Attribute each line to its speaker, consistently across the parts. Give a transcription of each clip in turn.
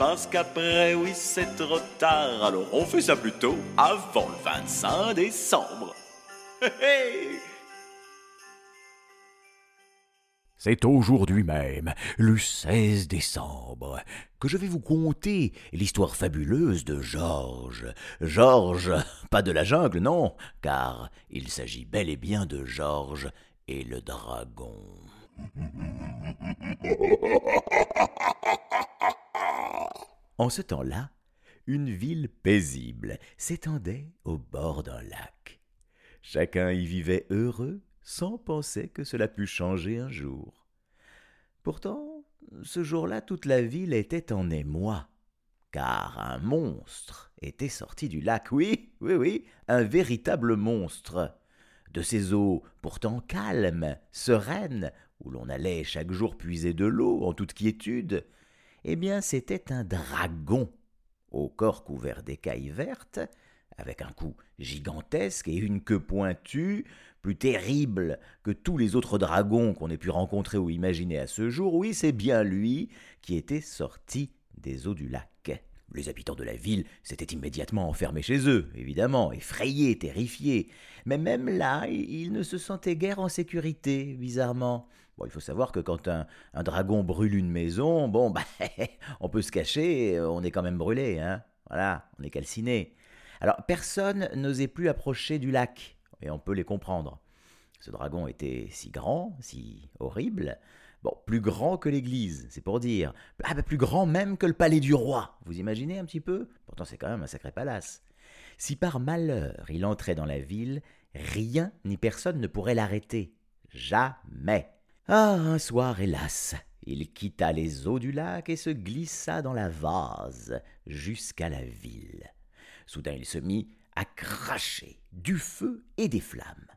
Speaker 1: Parce qu'après, oui, c'est trop tard. Alors on fait ça plutôt avant le 25 décembre.
Speaker 2: C'est aujourd'hui même, le 16 décembre, que je vais vous conter l'histoire fabuleuse de Georges. Georges, pas de la jungle, non, car il s'agit bel et bien de Georges et le dragon. En ce temps-là, une ville paisible s'étendait au bord d'un lac. Chacun y vivait heureux sans penser que cela pût changer un jour. Pourtant, ce jour-là, toute la ville était en émoi, car un monstre était sorti du lac. Oui, oui, oui, un véritable monstre. De ces eaux pourtant calmes, sereines, où l'on allait chaque jour puiser de l'eau en toute quiétude, eh bien c'était un dragon, au corps couvert d'écailles vertes, avec un cou gigantesque et une queue pointue, plus terrible que tous les autres dragons qu'on ait pu rencontrer ou imaginer à ce jour, oui, c'est bien lui qui était sorti des eaux du lac. Les habitants de la ville s'étaient immédiatement enfermés chez eux, évidemment, effrayés, terrifiés. Mais même là, ils ne se sentaient guère en sécurité, bizarrement. Il faut savoir que quand un, dragon brûle une maison, bon, bah, on peut se cacher, on est quand même brûlé, hein. Voilà, on est calciné. Alors, personne n'osait plus approcher du lac, et on peut les comprendre. Ce dragon était si grand, si horrible, Bon, plus grand que l'église, c'est pour dire. Ah bah plus grand même que le palais du roi. Vous imaginez un petit peu? Pourtant c'est quand même un sacré palace. Si par malheur il entrait dans la ville, rien ni personne ne pourrait l'arrêter. Jamais. Ah, un soir, hélas, il quitta les eaux du lac et se glissa dans la vase jusqu'à la ville. Soudain il se mit à cracher du feu et des flammes,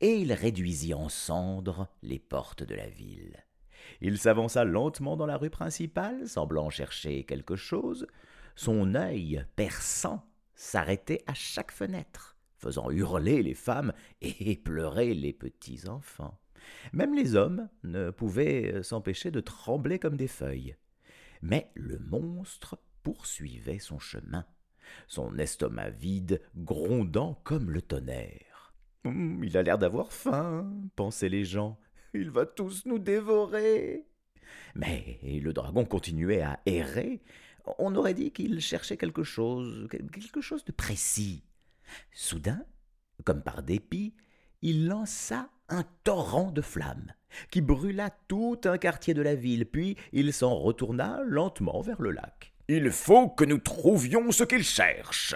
Speaker 2: et il réduisit en cendres les portes de la ville. Il s'avança lentement dans la rue principale, semblant chercher quelque chose. Son œil perçant s'arrêtait à chaque fenêtre, faisant hurler les femmes et pleurer les petits enfants. Même les hommes ne pouvaient s'empêcher de trembler comme des feuilles. Mais le monstre poursuivait son chemin, son estomac vide grondant comme le tonnerre. Hum, il a l'air d'avoir faim, pensaient les gens. Il va tous nous dévorer. Mais le dragon continuait à errer. On aurait dit qu'il cherchait quelque chose, quelque chose de précis. Soudain, comme par dépit, il lança un torrent de flammes qui brûla tout un quartier de la ville, puis il s'en retourna lentement vers le lac. Il faut que nous trouvions ce qu'il cherche,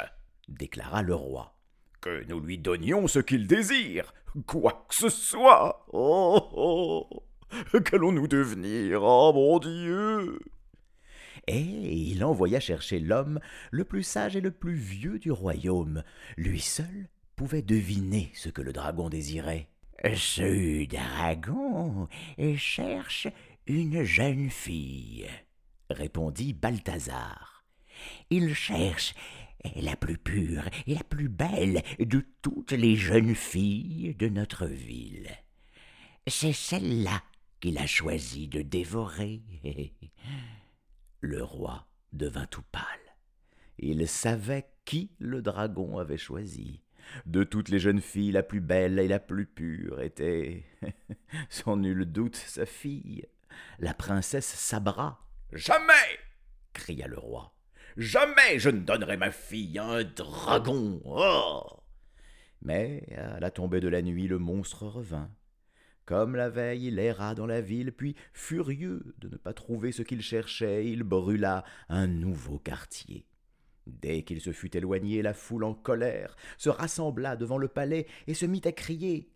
Speaker 2: déclara le roi. Que nous lui donnions ce qu'il désire, quoi que ce soit. Oh, oh Qu'allons-nous devenir Oh mon Dieu et il envoya chercher l'homme le plus sage et le plus vieux du royaume. Lui seul pouvait deviner ce que le dragon désirait. Ce dragon cherche une jeune fille, répondit Balthazar. Il cherche la plus pure et la plus belle de toutes les jeunes filles de notre ville. C'est celle-là qu'il a choisi de dévorer. Le roi devint tout pâle. Il savait qui le dragon avait choisi. De toutes les jeunes filles, la plus belle et la plus pure était, sans nul doute, sa fille, la princesse Sabra. Jamais cria le roi. Jamais je ne donnerai ma fille à un dragon. Oh Mais à la tombée de la nuit, le monstre revint. Comme la veille, il erra dans la ville, puis, furieux de ne pas trouver ce qu'il cherchait, il brûla un nouveau quartier. Dès qu'il se fut éloigné, la foule en colère se rassembla devant le palais et se mit à crier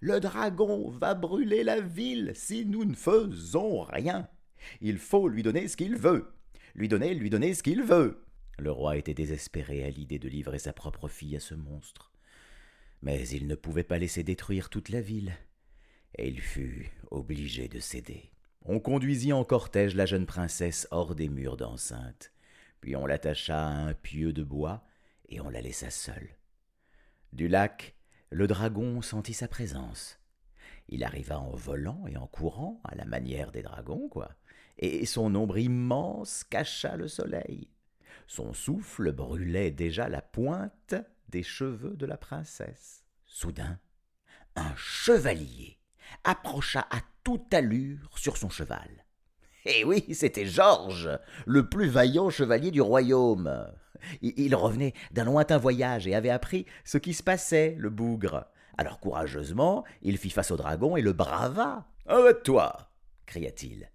Speaker 2: Le dragon va brûler la ville si nous ne faisons rien. Il faut lui donner ce qu'il veut. Lui donner, lui donner ce qu'il veut. Le roi était désespéré à l'idée de livrer sa propre fille à ce monstre. Mais il ne pouvait pas laisser détruire toute la ville, et il fut obligé de céder. On conduisit en cortège la jeune princesse hors des murs d'enceinte, puis on l'attacha à un pieu de bois, et on la laissa seule. Du lac, le dragon sentit sa présence. Il arriva en volant et en courant, à la manière des dragons, quoi, et son ombre immense cacha le soleil. Son souffle brûlait déjà la pointe des cheveux de la princesse. Soudain, un chevalier approcha à toute allure sur son cheval. Eh oui, c'était Georges, le plus vaillant chevalier du royaume. Il revenait d'un lointain voyage et avait appris ce qui se passait, le bougre. Alors courageusement, il fit face au dragon et le brava. Arrête-toi cria-t-il.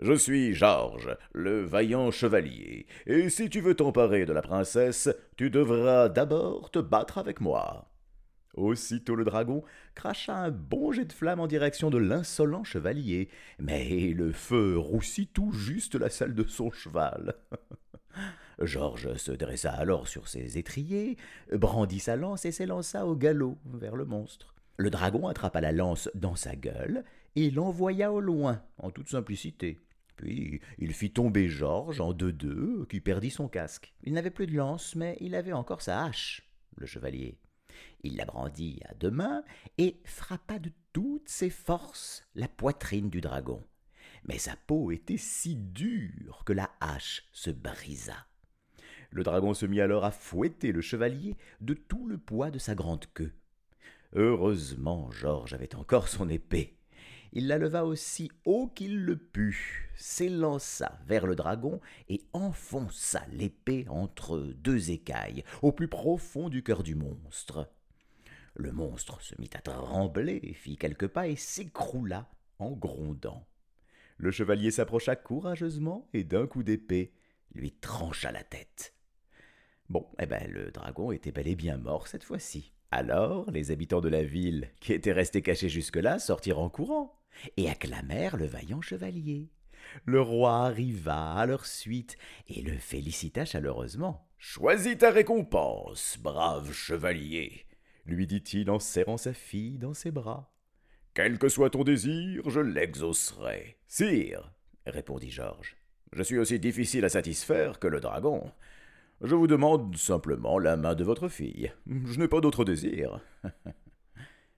Speaker 2: Je suis Georges, le vaillant chevalier, et si tu veux t'emparer de la princesse, tu devras d'abord te battre avec moi. Aussitôt le dragon cracha un bon jet de flamme en direction de l'insolent chevalier, mais le feu roussit tout juste la selle de son cheval. Georges se dressa alors sur ses étriers, brandit sa lance et s'élança au galop vers le monstre. Le dragon attrapa la lance dans sa gueule et l'envoya au loin, en toute simplicité. Puis il fit tomber Georges en deux-deux, qui perdit son casque. Il n'avait plus de lance, mais il avait encore sa hache, le chevalier. Il la brandit à deux mains et frappa de toutes ses forces la poitrine du dragon. Mais sa peau était si dure que la hache se brisa. Le dragon se mit alors à fouetter le chevalier de tout le poids de sa grande queue. Heureusement, Georges avait encore son épée. Il la leva aussi haut qu'il le put, s'élança vers le dragon et enfonça l'épée entre deux écailles, au plus profond du cœur du monstre. Le monstre se mit à trembler, fit quelques pas et s'écroula en grondant. Le chevalier s'approcha courageusement et d'un coup d'épée lui trancha la tête. Bon, eh ben, le dragon était bel et bien mort cette fois-ci. Alors, les habitants de la ville, qui étaient restés cachés jusque-là, sortirent en courant et acclamèrent le vaillant chevalier. Le roi arriva à leur suite et le félicita chaleureusement. Choisis ta récompense, brave chevalier, lui dit-il en serrant sa fille dans ses bras. Quel que soit ton désir, je l'exaucerai. Sire, répondit Georges, je suis aussi difficile à satisfaire que le dragon. Je vous demande simplement la main de votre fille. Je n'ai pas d'autre désir.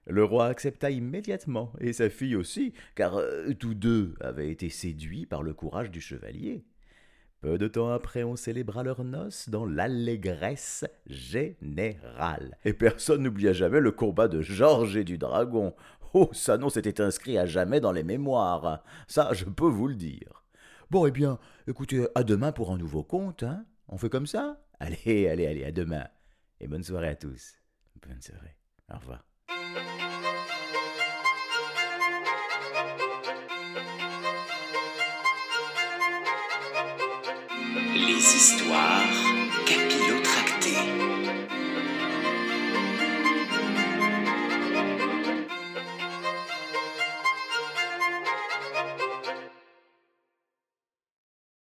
Speaker 2: Le roi accepta immédiatement, et sa fille aussi, car euh, tous deux avaient été séduits par le courage du chevalier. Peu de temps après, on célébra leurs noces dans l'allégresse générale. Et personne n'oublia jamais le combat de Georges et du dragon. Oh, ça non, c'était inscrit à jamais dans les mémoires. Ça, je peux vous le dire. Bon, eh bien, écoutez, à demain pour un nouveau conte, hein On fait comme ça? Allez, allez, allez, à demain. Et bonne soirée à tous. Bonne soirée. Au revoir.
Speaker 3: Les histoires